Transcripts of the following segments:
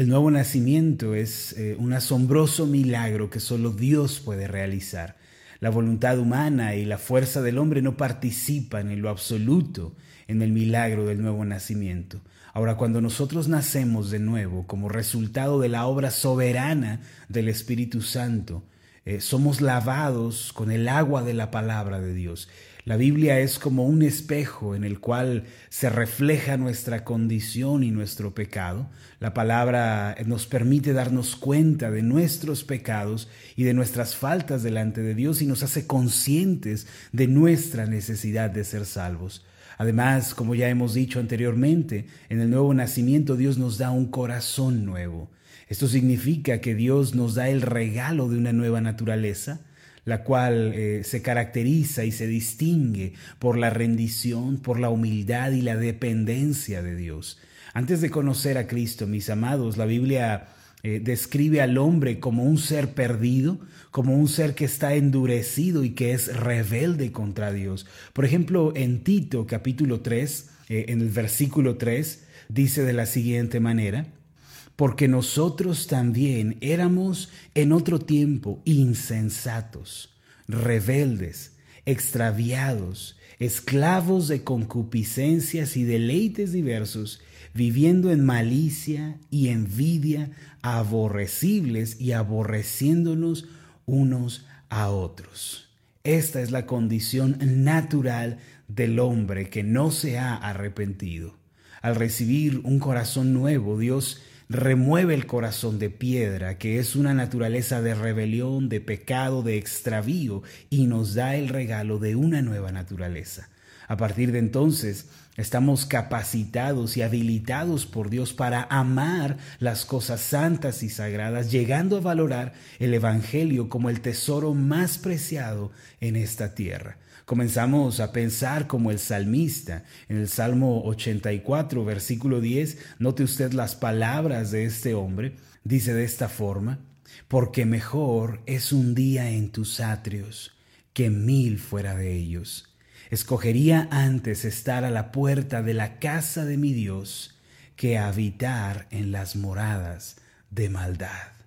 El nuevo nacimiento es eh, un asombroso milagro que solo Dios puede realizar. La voluntad humana y la fuerza del hombre no participan en lo absoluto en el milagro del nuevo nacimiento. Ahora, cuando nosotros nacemos de nuevo como resultado de la obra soberana del Espíritu Santo, eh, somos lavados con el agua de la palabra de Dios. La Biblia es como un espejo en el cual se refleja nuestra condición y nuestro pecado. La palabra nos permite darnos cuenta de nuestros pecados y de nuestras faltas delante de Dios y nos hace conscientes de nuestra necesidad de ser salvos. Además, como ya hemos dicho anteriormente, en el nuevo nacimiento Dios nos da un corazón nuevo. Esto significa que Dios nos da el regalo de una nueva naturaleza, la cual eh, se caracteriza y se distingue por la rendición, por la humildad y la dependencia de Dios. Antes de conocer a Cristo, mis amados, la Biblia eh, describe al hombre como un ser perdido, como un ser que está endurecido y que es rebelde contra Dios. Por ejemplo, en Tito capítulo 3, eh, en el versículo 3, dice de la siguiente manera, porque nosotros también éramos en otro tiempo insensatos, rebeldes, extraviados, esclavos de concupiscencias y deleites diversos, viviendo en malicia y envidia, aborrecibles y aborreciéndonos unos a otros. Esta es la condición natural del hombre que no se ha arrepentido. Al recibir un corazón nuevo, Dios remueve el corazón de piedra, que es una naturaleza de rebelión, de pecado, de extravío, y nos da el regalo de una nueva naturaleza. A partir de entonces, estamos capacitados y habilitados por Dios para amar las cosas santas y sagradas, llegando a valorar el Evangelio como el tesoro más preciado en esta tierra. Comenzamos a pensar como el salmista. En el Salmo 84, versículo 10, note usted las palabras de este hombre. Dice de esta forma, porque mejor es un día en tus atrios que mil fuera de ellos. Escogería antes estar a la puerta de la casa de mi Dios que habitar en las moradas de maldad.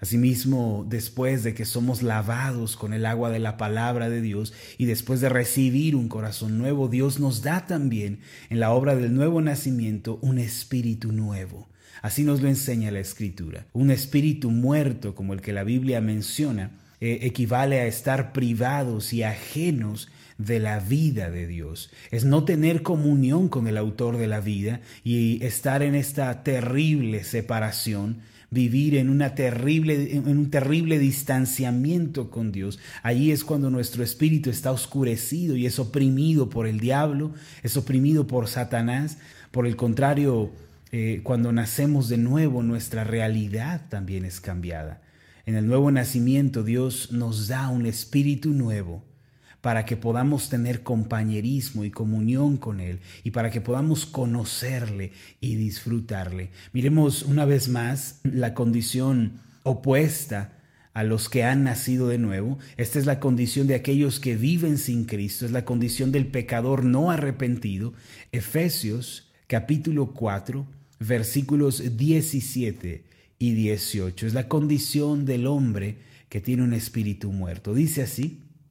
Asimismo, después de que somos lavados con el agua de la palabra de Dios y después de recibir un corazón nuevo, Dios nos da también en la obra del nuevo nacimiento un espíritu nuevo. Así nos lo enseña la Escritura. Un espíritu muerto, como el que la Biblia menciona, eh, equivale a estar privados y ajenos de la vida de Dios. Es no tener comunión con el autor de la vida y estar en esta terrible separación vivir en, una terrible, en un terrible distanciamiento con Dios. Allí es cuando nuestro espíritu está oscurecido y es oprimido por el diablo, es oprimido por Satanás. Por el contrario, eh, cuando nacemos de nuevo, nuestra realidad también es cambiada. En el nuevo nacimiento Dios nos da un espíritu nuevo para que podamos tener compañerismo y comunión con Él y para que podamos conocerle y disfrutarle. Miremos una vez más la condición opuesta a los que han nacido de nuevo. Esta es la condición de aquellos que viven sin Cristo, es la condición del pecador no arrepentido. Efesios capítulo 4, versículos 17 y 18. Es la condición del hombre que tiene un espíritu muerto. Dice así,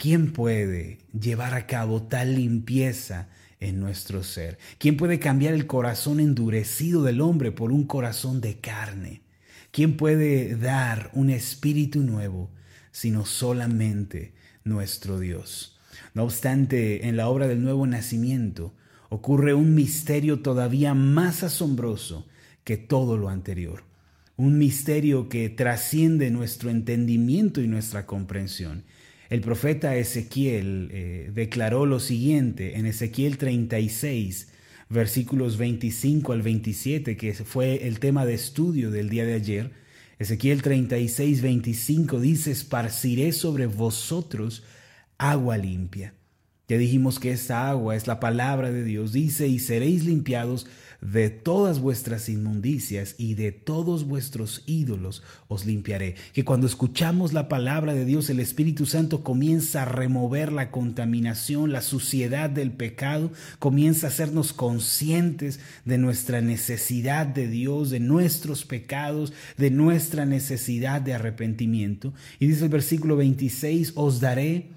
¿Quién puede llevar a cabo tal limpieza en nuestro ser? ¿Quién puede cambiar el corazón endurecido del hombre por un corazón de carne? ¿Quién puede dar un espíritu nuevo sino solamente nuestro Dios? No obstante, en la obra del nuevo nacimiento ocurre un misterio todavía más asombroso que todo lo anterior. Un misterio que trasciende nuestro entendimiento y nuestra comprensión el profeta Ezequiel eh, declaró lo siguiente en Ezequiel 36, versículos 25 al 27, que fue el tema de estudio del día de ayer. Ezequiel 36, 25 dice, esparciré sobre vosotros agua limpia. Ya dijimos que esta agua es la palabra de Dios. Dice, y seréis limpiados de todas vuestras inmundicias y de todos vuestros ídolos os limpiaré. Que cuando escuchamos la palabra de Dios, el Espíritu Santo comienza a remover la contaminación, la suciedad del pecado, comienza a hacernos conscientes de nuestra necesidad de Dios, de nuestros pecados, de nuestra necesidad de arrepentimiento. Y dice el versículo 26, os daré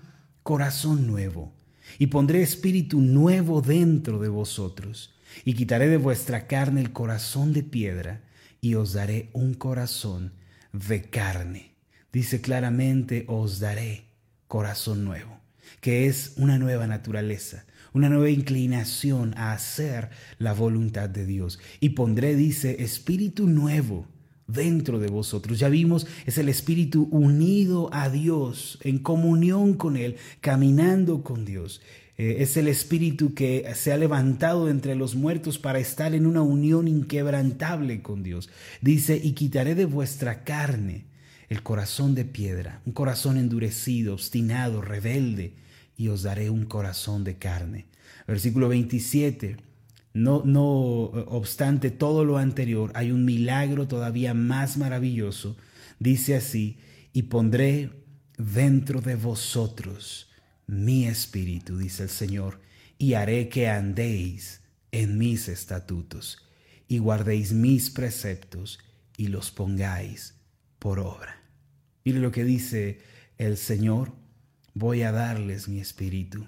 corazón nuevo y pondré espíritu nuevo dentro de vosotros, y quitaré de vuestra carne el corazón de piedra, y os daré un corazón de carne. Dice claramente, os daré corazón nuevo, que es una nueva naturaleza, una nueva inclinación a hacer la voluntad de Dios. Y pondré, dice, espíritu nuevo dentro de vosotros. Ya vimos, es el Espíritu unido a Dios, en comunión con Él, caminando con Dios. Eh, es el Espíritu que se ha levantado entre los muertos para estar en una unión inquebrantable con Dios. Dice, y quitaré de vuestra carne el corazón de piedra, un corazón endurecido, obstinado, rebelde, y os daré un corazón de carne. Versículo 27 no, no obstante todo lo anterior, hay un milagro todavía más maravilloso. Dice así, y pondré dentro de vosotros mi espíritu, dice el Señor, y haré que andéis en mis estatutos, y guardéis mis preceptos, y los pongáis por obra. Mire lo que dice el Señor, voy a darles mi espíritu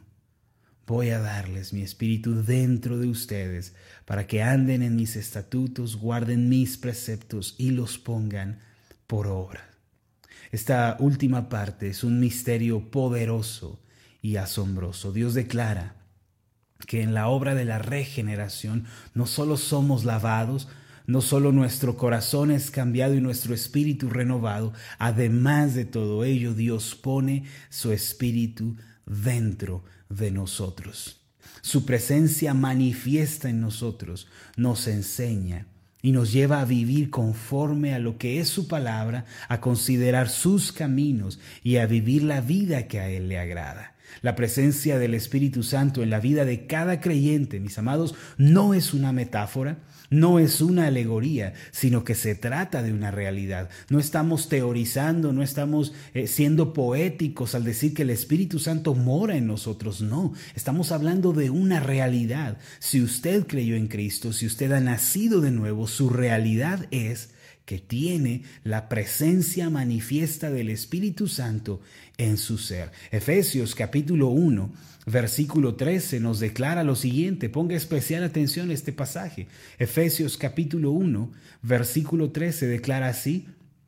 Voy a darles mi espíritu dentro de ustedes para que anden en mis estatutos, guarden mis preceptos y los pongan por obra. Esta última parte es un misterio poderoso y asombroso. Dios declara que en la obra de la regeneración no solo somos lavados, no solo nuestro corazón es cambiado y nuestro espíritu renovado, además de todo ello Dios pone su espíritu dentro de nosotros. Su presencia manifiesta en nosotros, nos enseña y nos lleva a vivir conforme a lo que es su palabra, a considerar sus caminos y a vivir la vida que a Él le agrada. La presencia del Espíritu Santo en la vida de cada creyente, mis amados, no es una metáfora, no es una alegoría, sino que se trata de una realidad. No estamos teorizando, no estamos eh, siendo poéticos al decir que el Espíritu Santo mora en nosotros, no, estamos hablando de una realidad. Si usted creyó en Cristo, si usted ha nacido de nuevo, su realidad es que tiene la presencia manifiesta del Espíritu Santo en su ser. Efesios capítulo 1, versículo 13 nos declara lo siguiente, ponga especial atención a este pasaje. Efesios capítulo 1, versículo 13 declara así,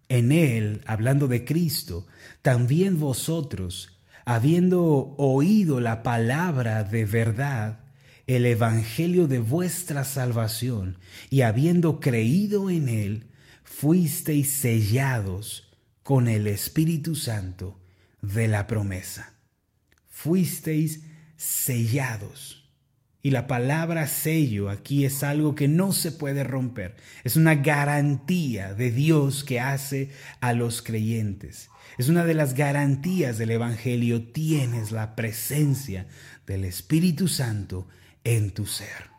en él, hablando de Cristo, también vosotros, habiendo oído la palabra de verdad, el evangelio de vuestra salvación, y habiendo creído en él, fuisteis sellados con el Espíritu Santo de la promesa. Fuisteis sellados. Y la palabra sello aquí es algo que no se puede romper. Es una garantía de Dios que hace a los creyentes. Es una de las garantías del Evangelio. Tienes la presencia del Espíritu Santo en tu ser.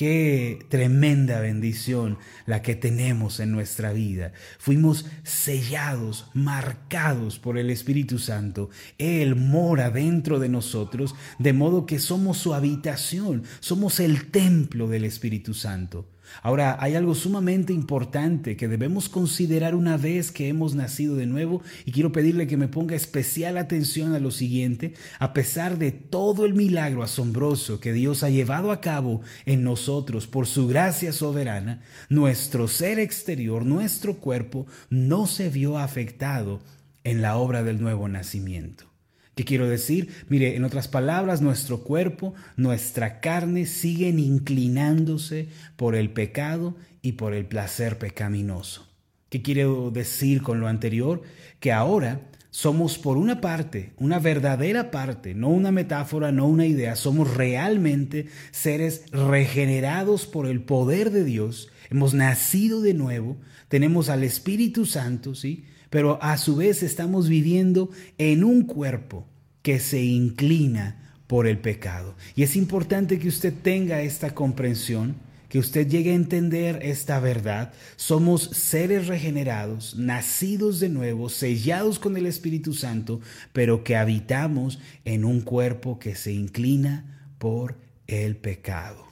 Qué tremenda bendición la que tenemos en nuestra vida. Fuimos sellados, marcados por el Espíritu Santo. Él mora dentro de nosotros, de modo que somos su habitación, somos el templo del Espíritu Santo. Ahora, hay algo sumamente importante que debemos considerar una vez que hemos nacido de nuevo y quiero pedirle que me ponga especial atención a lo siguiente. A pesar de todo el milagro asombroso que Dios ha llevado a cabo en nosotros por su gracia soberana, nuestro ser exterior, nuestro cuerpo, no se vio afectado en la obra del nuevo nacimiento. ¿Qué quiero decir? Mire, en otras palabras, nuestro cuerpo, nuestra carne siguen inclinándose por el pecado y por el placer pecaminoso. ¿Qué quiero decir con lo anterior? Que ahora somos por una parte, una verdadera parte, no una metáfora, no una idea, somos realmente seres regenerados por el poder de Dios, hemos nacido de nuevo, tenemos al Espíritu Santo, ¿sí? Pero a su vez estamos viviendo en un cuerpo que se inclina por el pecado. Y es importante que usted tenga esta comprensión que usted llegue a entender esta verdad. Somos seres regenerados, nacidos de nuevo, sellados con el Espíritu Santo, pero que habitamos en un cuerpo que se inclina por el pecado.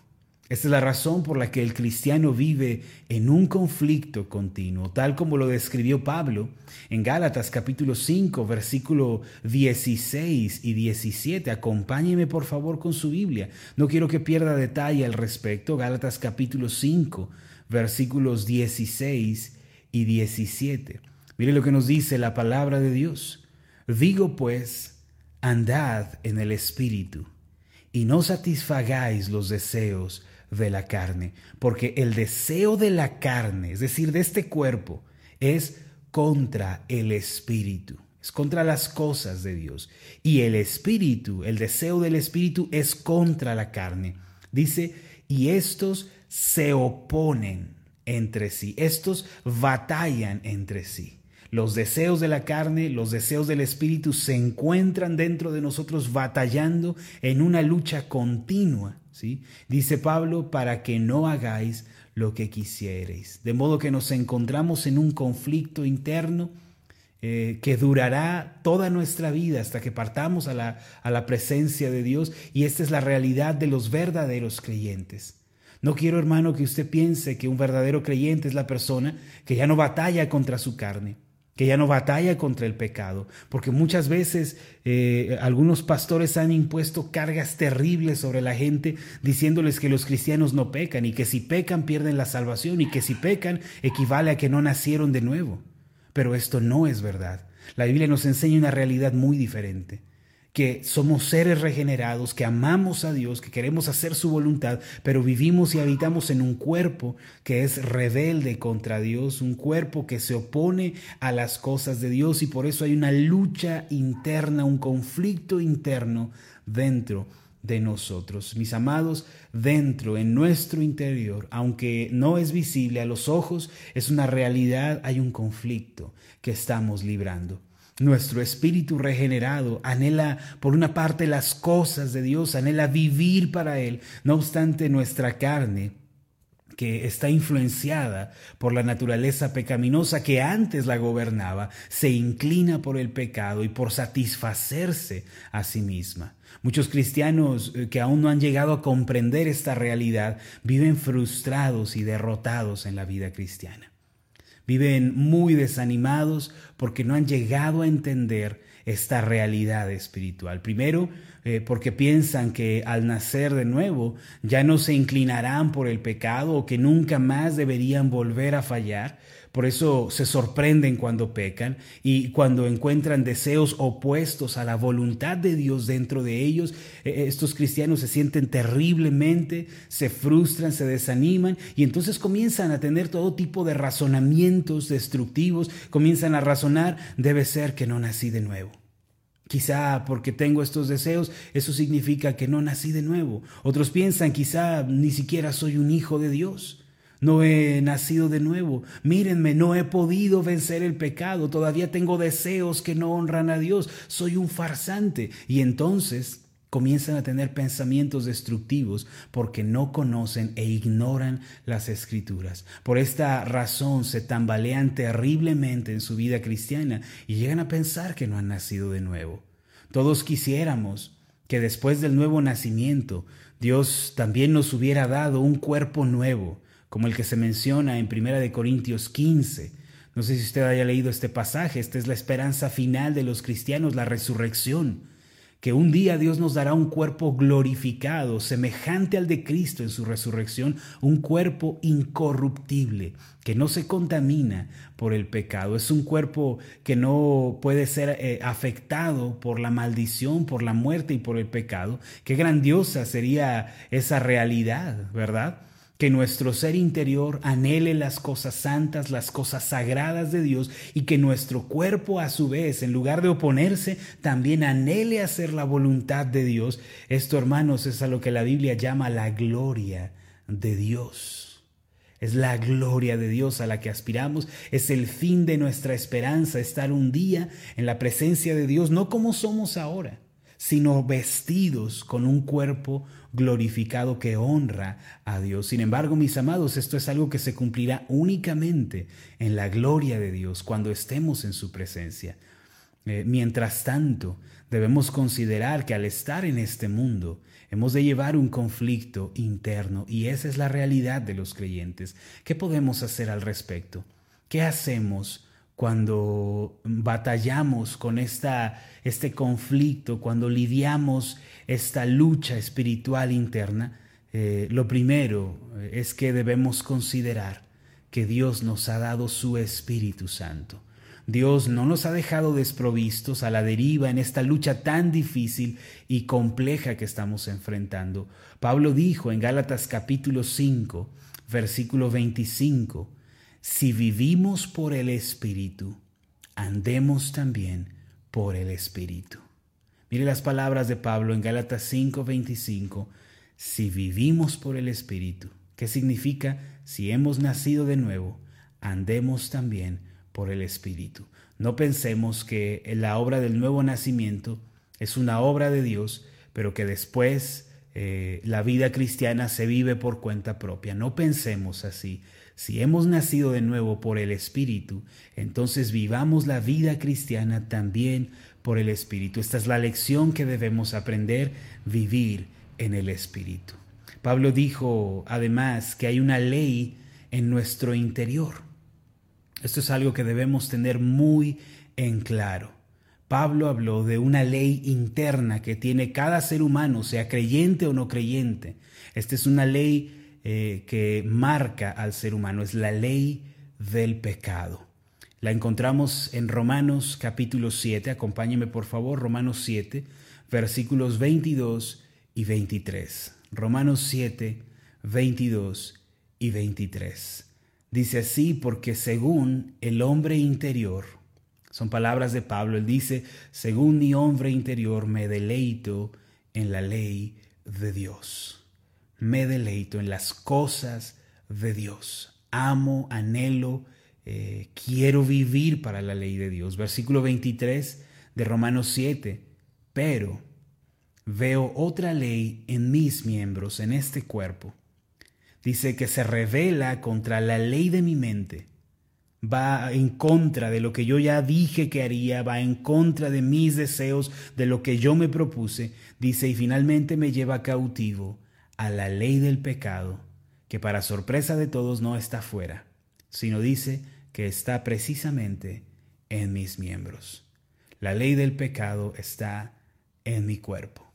Esta es la razón por la que el cristiano vive en un conflicto continuo, tal como lo describió Pablo en Gálatas capítulo 5, versículo 16 y 17. Acompáñeme por favor con su Biblia. No quiero que pierda detalle al respecto. Gálatas capítulo 5, versículos 16 y 17. Mire lo que nos dice la palabra de Dios. Digo pues, andad en el Espíritu y no satisfagáis los deseos de la carne, porque el deseo de la carne, es decir, de este cuerpo, es contra el espíritu, es contra las cosas de Dios. Y el espíritu, el deseo del espíritu es contra la carne. Dice, y estos se oponen entre sí, estos batallan entre sí. Los deseos de la carne, los deseos del espíritu se encuentran dentro de nosotros batallando en una lucha continua. Dice Pablo, para que no hagáis lo que quisierais. De modo que nos encontramos en un conflicto interno eh, que durará toda nuestra vida hasta que partamos a la, a la presencia de Dios y esta es la realidad de los verdaderos creyentes. No quiero, hermano, que usted piense que un verdadero creyente es la persona que ya no batalla contra su carne que ya no batalla contra el pecado, porque muchas veces eh, algunos pastores han impuesto cargas terribles sobre la gente diciéndoles que los cristianos no pecan y que si pecan pierden la salvación y que si pecan equivale a que no nacieron de nuevo. Pero esto no es verdad. La Biblia nos enseña una realidad muy diferente que somos seres regenerados, que amamos a Dios, que queremos hacer su voluntad, pero vivimos y habitamos en un cuerpo que es rebelde contra Dios, un cuerpo que se opone a las cosas de Dios y por eso hay una lucha interna, un conflicto interno dentro de nosotros. Mis amados, dentro, en nuestro interior, aunque no es visible a los ojos, es una realidad, hay un conflicto que estamos librando. Nuestro espíritu regenerado anhela, por una parte, las cosas de Dios, anhela vivir para Él. No obstante, nuestra carne, que está influenciada por la naturaleza pecaminosa que antes la gobernaba, se inclina por el pecado y por satisfacerse a sí misma. Muchos cristianos eh, que aún no han llegado a comprender esta realidad viven frustrados y derrotados en la vida cristiana. Viven muy desanimados porque no han llegado a entender esta realidad espiritual. Primero, eh, porque piensan que al nacer de nuevo ya no se inclinarán por el pecado o que nunca más deberían volver a fallar. Por eso se sorprenden cuando pecan y cuando encuentran deseos opuestos a la voluntad de Dios dentro de ellos, eh, estos cristianos se sienten terriblemente, se frustran, se desaniman y entonces comienzan a tener todo tipo de razonamientos destructivos, comienzan a razonar, debe ser que no nací de nuevo. Quizá porque tengo estos deseos, eso significa que no nací de nuevo. Otros piensan, quizá ni siquiera soy un hijo de Dios. No he nacido de nuevo. Mírenme, no he podido vencer el pecado. Todavía tengo deseos que no honran a Dios. Soy un farsante. Y entonces comienzan a tener pensamientos destructivos porque no conocen e ignoran las escrituras. Por esta razón se tambalean terriblemente en su vida cristiana y llegan a pensar que no han nacido de nuevo. Todos quisiéramos que después del nuevo nacimiento Dios también nos hubiera dado un cuerpo nuevo, como el que se menciona en 1 Corintios 15. No sé si usted haya leído este pasaje, esta es la esperanza final de los cristianos, la resurrección, que un día Dios nos dará un cuerpo glorificado, semejante al de Cristo en su resurrección, un cuerpo incorruptible, que no se contamina por el pecado, es un cuerpo que no puede ser eh, afectado por la maldición, por la muerte y por el pecado. Qué grandiosa sería esa realidad, ¿verdad? Que nuestro ser interior anhele las cosas santas, las cosas sagradas de Dios y que nuestro cuerpo a su vez, en lugar de oponerse, también anhele hacer la voluntad de Dios. Esto, hermanos, es a lo que la Biblia llama la gloria de Dios. Es la gloria de Dios a la que aspiramos, es el fin de nuestra esperanza, estar un día en la presencia de Dios, no como somos ahora, sino vestidos con un cuerpo glorificado que honra a Dios. Sin embargo, mis amados, esto es algo que se cumplirá únicamente en la gloria de Dios cuando estemos en su presencia. Eh, mientras tanto, debemos considerar que al estar en este mundo, hemos de llevar un conflicto interno y esa es la realidad de los creyentes. ¿Qué podemos hacer al respecto? ¿Qué hacemos cuando batallamos con esta, este conflicto, cuando lidiamos esta lucha espiritual interna, eh, lo primero es que debemos considerar que Dios nos ha dado su Espíritu Santo. Dios no nos ha dejado desprovistos a la deriva en esta lucha tan difícil y compleja que estamos enfrentando. Pablo dijo en Gálatas capítulo 5, versículo 25, si vivimos por el Espíritu, andemos también por el Espíritu. Mire las palabras de Pablo en Gálatas 5:25, si vivimos por el Espíritu, ¿qué significa? Si hemos nacido de nuevo, andemos también por el Espíritu. No pensemos que la obra del nuevo nacimiento es una obra de Dios, pero que después eh, la vida cristiana se vive por cuenta propia. No pensemos así. Si hemos nacido de nuevo por el Espíritu, entonces vivamos la vida cristiana también por el Espíritu. Esta es la lección que debemos aprender, vivir en el Espíritu. Pablo dijo además que hay una ley en nuestro interior. Esto es algo que debemos tener muy en claro. Pablo habló de una ley interna que tiene cada ser humano, sea creyente o no creyente. Esta es una ley eh, que marca al ser humano, es la ley del pecado. La encontramos en Romanos capítulo 7, acompáñeme por favor, Romanos 7, versículos 22 y 23. Romanos 7, 22 y 23. Dice así, porque según el hombre interior, son palabras de Pablo, él dice, según mi hombre interior me deleito en la ley de Dios me deleito en las cosas de Dios. Amo, anhelo, eh, quiero vivir para la ley de Dios. Versículo 23 de Romanos 7. Pero veo otra ley en mis miembros, en este cuerpo. Dice que se revela contra la ley de mi mente. Va en contra de lo que yo ya dije que haría, va en contra de mis deseos, de lo que yo me propuse. Dice, y finalmente me lleva cautivo a la ley del pecado, que para sorpresa de todos no está fuera, sino dice que está precisamente en mis miembros. La ley del pecado está en mi cuerpo.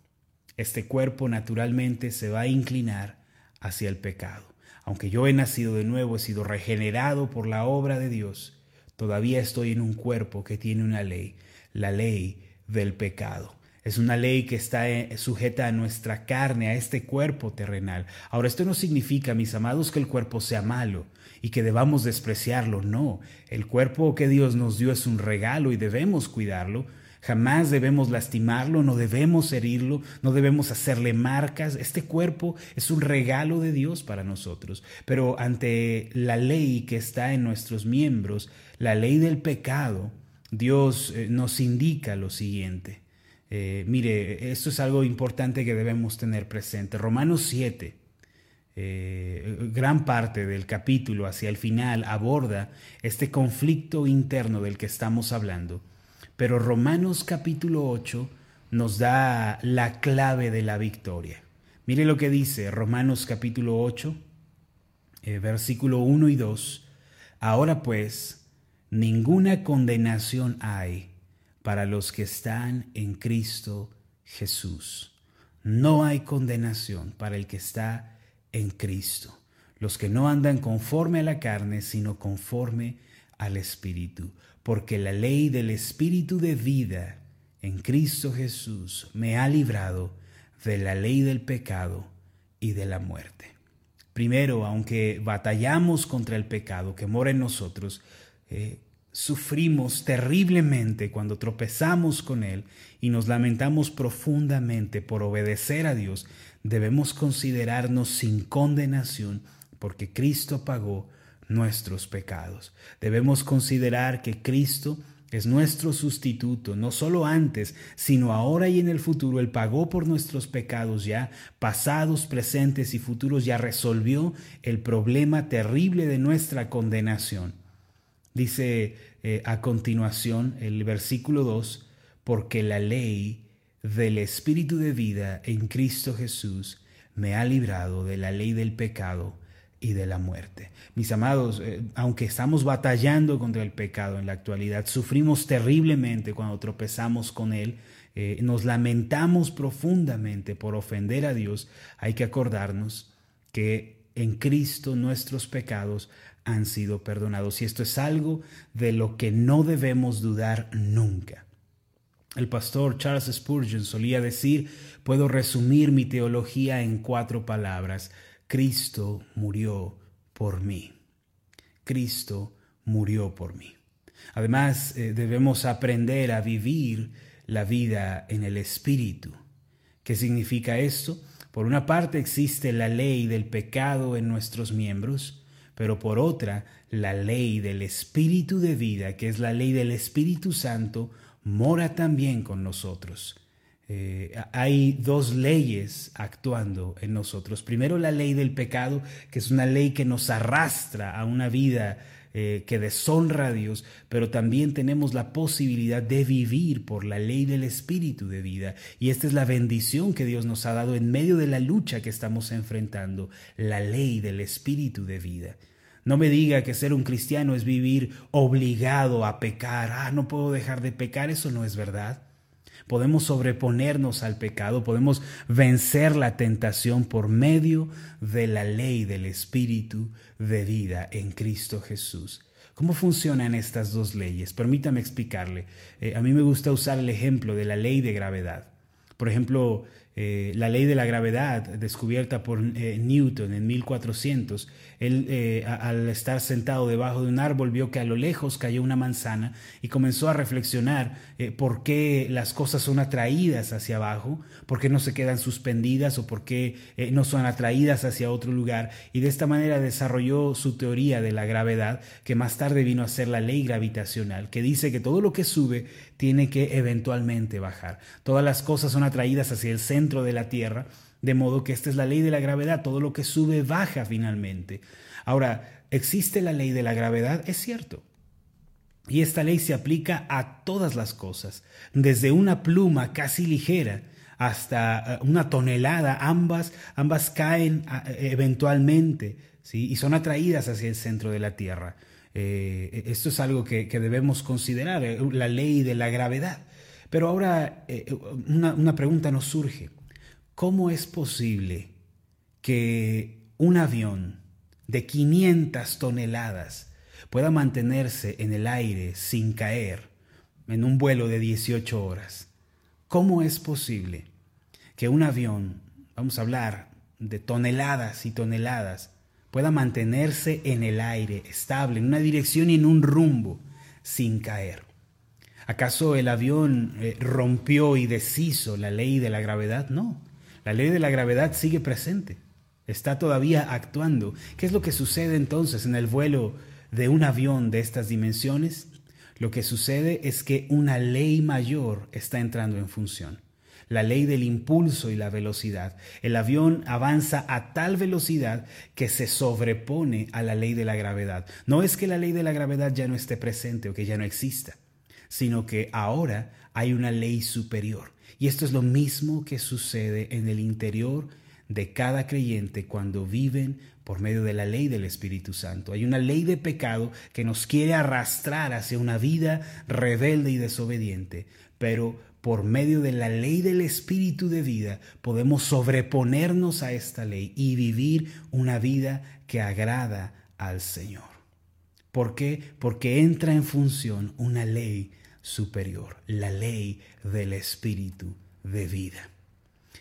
Este cuerpo naturalmente se va a inclinar hacia el pecado. Aunque yo he nacido de nuevo, he sido regenerado por la obra de Dios, todavía estoy en un cuerpo que tiene una ley, la ley del pecado. Es una ley que está eh, sujeta a nuestra carne, a este cuerpo terrenal. Ahora, esto no significa, mis amados, que el cuerpo sea malo y que debamos despreciarlo. No, el cuerpo que Dios nos dio es un regalo y debemos cuidarlo. Jamás debemos lastimarlo, no debemos herirlo, no debemos hacerle marcas. Este cuerpo es un regalo de Dios para nosotros. Pero ante la ley que está en nuestros miembros, la ley del pecado, Dios eh, nos indica lo siguiente. Eh, mire, esto es algo importante que debemos tener presente. Romanos 7, eh, gran parte del capítulo hacia el final aborda este conflicto interno del que estamos hablando. Pero Romanos capítulo 8 nos da la clave de la victoria. Mire lo que dice Romanos capítulo 8, eh, versículo 1 y 2. Ahora pues, ninguna condenación hay para los que están en Cristo Jesús. No hay condenación para el que está en Cristo. Los que no andan conforme a la carne, sino conforme al Espíritu. Porque la ley del Espíritu de vida en Cristo Jesús me ha librado de la ley del pecado y de la muerte. Primero, aunque batallamos contra el pecado que mora en nosotros, eh, sufrimos terriblemente cuando tropezamos con Él y nos lamentamos profundamente por obedecer a Dios, debemos considerarnos sin condenación porque Cristo pagó nuestros pecados. Debemos considerar que Cristo es nuestro sustituto, no solo antes, sino ahora y en el futuro. Él pagó por nuestros pecados ya, pasados, presentes y futuros, ya resolvió el problema terrible de nuestra condenación. Dice eh, a continuación el versículo 2, porque la ley del Espíritu de vida en Cristo Jesús me ha librado de la ley del pecado y de la muerte. Mis amados, eh, aunque estamos batallando contra el pecado en la actualidad, sufrimos terriblemente cuando tropezamos con él, eh, nos lamentamos profundamente por ofender a Dios, hay que acordarnos que en Cristo nuestros pecados han sido perdonados. Y esto es algo de lo que no debemos dudar nunca. El pastor Charles Spurgeon solía decir, puedo resumir mi teología en cuatro palabras. Cristo murió por mí. Cristo murió por mí. Además, eh, debemos aprender a vivir la vida en el Espíritu. ¿Qué significa esto? Por una parte existe la ley del pecado en nuestros miembros, pero por otra, la ley del Espíritu de vida, que es la ley del Espíritu Santo, mora también con nosotros. Eh, hay dos leyes actuando en nosotros. Primero la ley del pecado, que es una ley que nos arrastra a una vida eh, que deshonra a Dios, pero también tenemos la posibilidad de vivir por la ley del Espíritu de vida. Y esta es la bendición que Dios nos ha dado en medio de la lucha que estamos enfrentando, la ley del Espíritu de vida. No me diga que ser un cristiano es vivir obligado a pecar. Ah, no puedo dejar de pecar. Eso no es verdad. Podemos sobreponernos al pecado, podemos vencer la tentación por medio de la ley del Espíritu de vida en Cristo Jesús. ¿Cómo funcionan estas dos leyes? Permítame explicarle. Eh, a mí me gusta usar el ejemplo de la ley de gravedad. Por ejemplo, eh, la ley de la gravedad descubierta por eh, Newton en 1400 él, eh, al estar sentado debajo de un árbol, vio que a lo lejos cayó una manzana y comenzó a reflexionar eh, por qué las cosas son atraídas hacia abajo, por qué no se quedan suspendidas o por qué eh, no son atraídas hacia otro lugar. Y de esta manera desarrolló su teoría de la gravedad, que más tarde vino a ser la ley gravitacional, que dice que todo lo que sube tiene que eventualmente bajar. Todas las cosas son atraídas hacia el centro de la Tierra de modo que esta es la ley de la gravedad, todo lo que sube baja finalmente. Ahora, ¿existe la ley de la gravedad? Es cierto. Y esta ley se aplica a todas las cosas, desde una pluma casi ligera hasta eh, una tonelada, ambas, ambas caen eh, eventualmente ¿sí? y son atraídas hacia el centro de la Tierra. Eh, esto es algo que, debemos considerar, la ley de la gravedad. Pero ahora una, una pregunta nos surge. ¿Cómo es posible que un avión de 500 toneladas pueda mantenerse en el aire sin caer en un vuelo de 18 horas? ¿Cómo es posible que un avión, vamos a hablar de toneladas y toneladas, pueda mantenerse en el aire, estable, en una dirección y en un rumbo, sin caer? ¿Acaso el avión eh, rompió y deshizo la ley de la gravedad? No. La ley de la gravedad sigue presente, está todavía actuando. ¿Qué es lo que sucede entonces en el vuelo de un avión de estas dimensiones? Lo que sucede es que una ley mayor está entrando en función la ley del impulso y la velocidad. El avión avanza a tal velocidad que se sobrepone a la ley de la gravedad. No es que la ley de la gravedad ya no esté presente o que ya no exista, sino que ahora hay una ley superior. Y esto es lo mismo que sucede en el interior de cada creyente cuando viven por medio de la ley del Espíritu Santo. Hay una ley de pecado que nos quiere arrastrar hacia una vida rebelde y desobediente, pero por medio de la ley del Espíritu de vida podemos sobreponernos a esta ley y vivir una vida que agrada al Señor. ¿Por qué? Porque entra en función una ley superior, la ley del Espíritu de vida.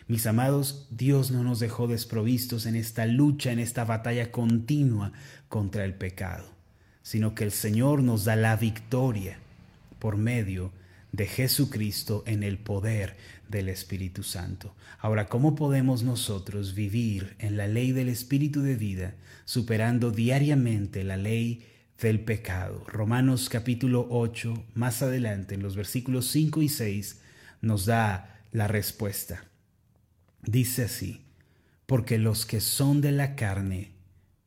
Mis amados, Dios no nos dejó desprovistos en esta lucha, en esta batalla continua contra el pecado, sino que el Señor nos da la victoria por medio de Jesucristo en el poder del Espíritu Santo. Ahora, ¿cómo podemos nosotros vivir en la ley del Espíritu de vida, superando diariamente la ley del pecado? Romanos capítulo 8, más adelante, en los versículos 5 y 6, nos da la respuesta. Dice así, porque los que son de la carne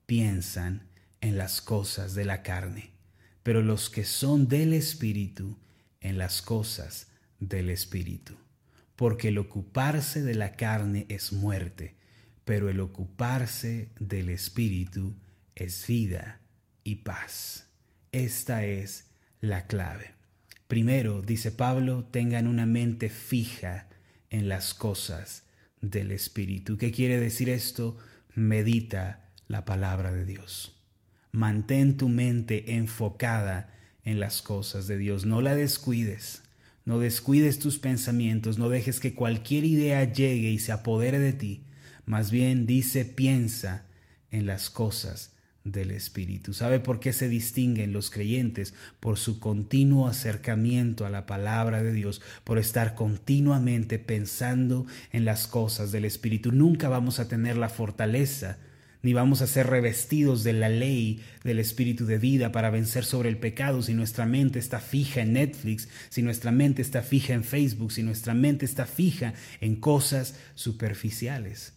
piensan en las cosas de la carne, pero los que son del Espíritu en las cosas del Espíritu. Porque el ocuparse de la carne es muerte, pero el ocuparse del Espíritu es vida y paz. Esta es la clave. Primero, dice Pablo, tengan una mente fija en las cosas del Espíritu. ¿Qué quiere decir esto? Medita la palabra de Dios. Mantén tu mente enfocada en las cosas de Dios. No la descuides. No descuides tus pensamientos. No dejes que cualquier idea llegue y se apodere de ti. Más bien dice, piensa en las cosas del Espíritu. ¿Sabe por qué se distinguen los creyentes? Por su continuo acercamiento a la palabra de Dios, por estar continuamente pensando en las cosas del Espíritu. Nunca vamos a tener la fortaleza ni vamos a ser revestidos de la ley del Espíritu de vida para vencer sobre el pecado si nuestra mente está fija en Netflix, si nuestra mente está fija en Facebook, si nuestra mente está fija en cosas superficiales.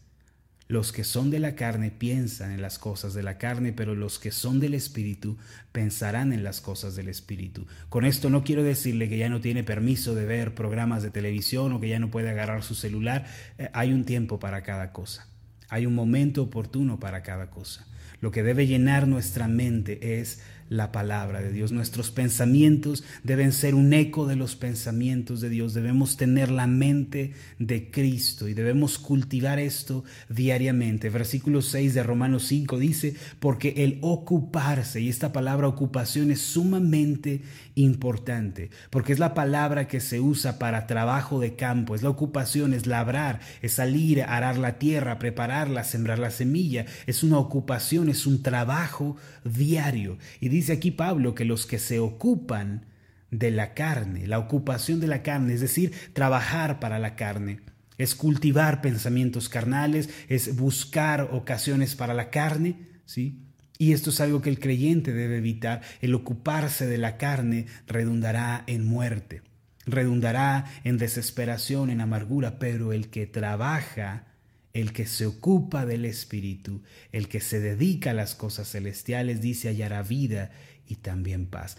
Los que son de la carne piensan en las cosas de la carne, pero los que son del Espíritu pensarán en las cosas del Espíritu. Con esto no quiero decirle que ya no tiene permiso de ver programas de televisión o que ya no puede agarrar su celular. Eh, hay un tiempo para cada cosa. Hay un momento oportuno para cada cosa. Lo que debe llenar nuestra mente es la palabra de Dios. Nuestros pensamientos deben ser un eco de los pensamientos de Dios. Debemos tener la mente de Cristo y debemos cultivar esto diariamente. Versículo 6 de Romanos 5 dice, porque el ocuparse, y esta palabra ocupación es sumamente importante, porque es la palabra que se usa para trabajo de campo, es la ocupación, es labrar, es salir, arar la tierra, prepararla, sembrar la semilla, es una ocupación, es un trabajo diario. Y aquí Pablo que los que se ocupan de la carne, la ocupación de la carne, es decir, trabajar para la carne, es cultivar pensamientos carnales, es buscar ocasiones para la carne, ¿sí? Y esto es algo que el creyente debe evitar. El ocuparse de la carne redundará en muerte, redundará en desesperación, en amargura, pero el que trabaja el que se ocupa del Espíritu, el que se dedica a las cosas celestiales, dice hallará vida y también paz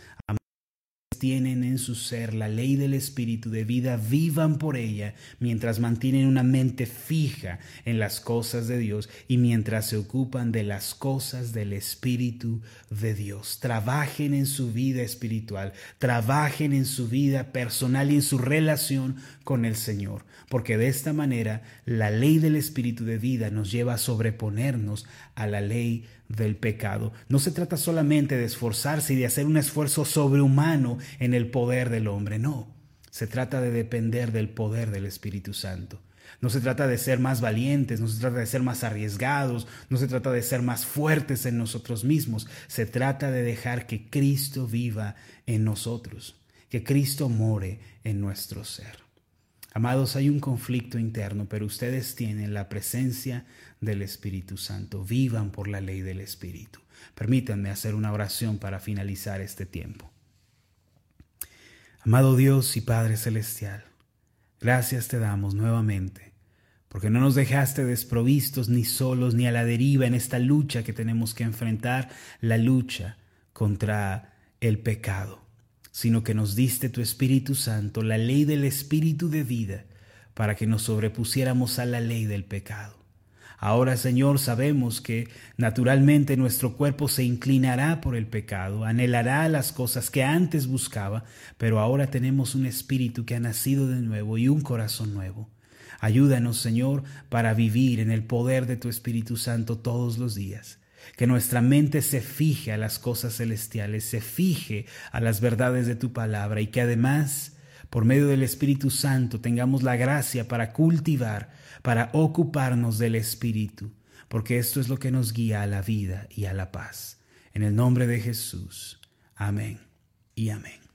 tienen en su ser la ley del Espíritu de vida, vivan por ella mientras mantienen una mente fija en las cosas de Dios y mientras se ocupan de las cosas del Espíritu de Dios. Trabajen en su vida espiritual, trabajen en su vida personal y en su relación con el Señor, porque de esta manera la ley del Espíritu de vida nos lleva a sobreponernos a la ley del pecado. No se trata solamente de esforzarse y de hacer un esfuerzo sobrehumano en el poder del hombre, no. Se trata de depender del poder del Espíritu Santo. No se trata de ser más valientes, no se trata de ser más arriesgados, no se trata de ser más fuertes en nosotros mismos. Se trata de dejar que Cristo viva en nosotros, que Cristo more en nuestro ser. Amados, hay un conflicto interno, pero ustedes tienen la presencia del Espíritu Santo. Vivan por la ley del Espíritu. Permítanme hacer una oración para finalizar este tiempo. Amado Dios y Padre Celestial, gracias te damos nuevamente, porque no nos dejaste desprovistos ni solos ni a la deriva en esta lucha que tenemos que enfrentar, la lucha contra el pecado sino que nos diste tu Espíritu Santo, la ley del Espíritu de vida, para que nos sobrepusiéramos a la ley del pecado. Ahora, Señor, sabemos que naturalmente nuestro cuerpo se inclinará por el pecado, anhelará las cosas que antes buscaba, pero ahora tenemos un espíritu que ha nacido de nuevo y un corazón nuevo. Ayúdanos, Señor, para vivir en el poder de tu Espíritu Santo todos los días que nuestra mente se fije a las cosas celestiales, se fije a las verdades de tu palabra y que además por medio del Espíritu Santo, tengamos la gracia para cultivar, para ocuparnos del Espíritu, porque esto es lo que nos guía a la vida y a la paz. En el nombre de Jesús. Amén y amén.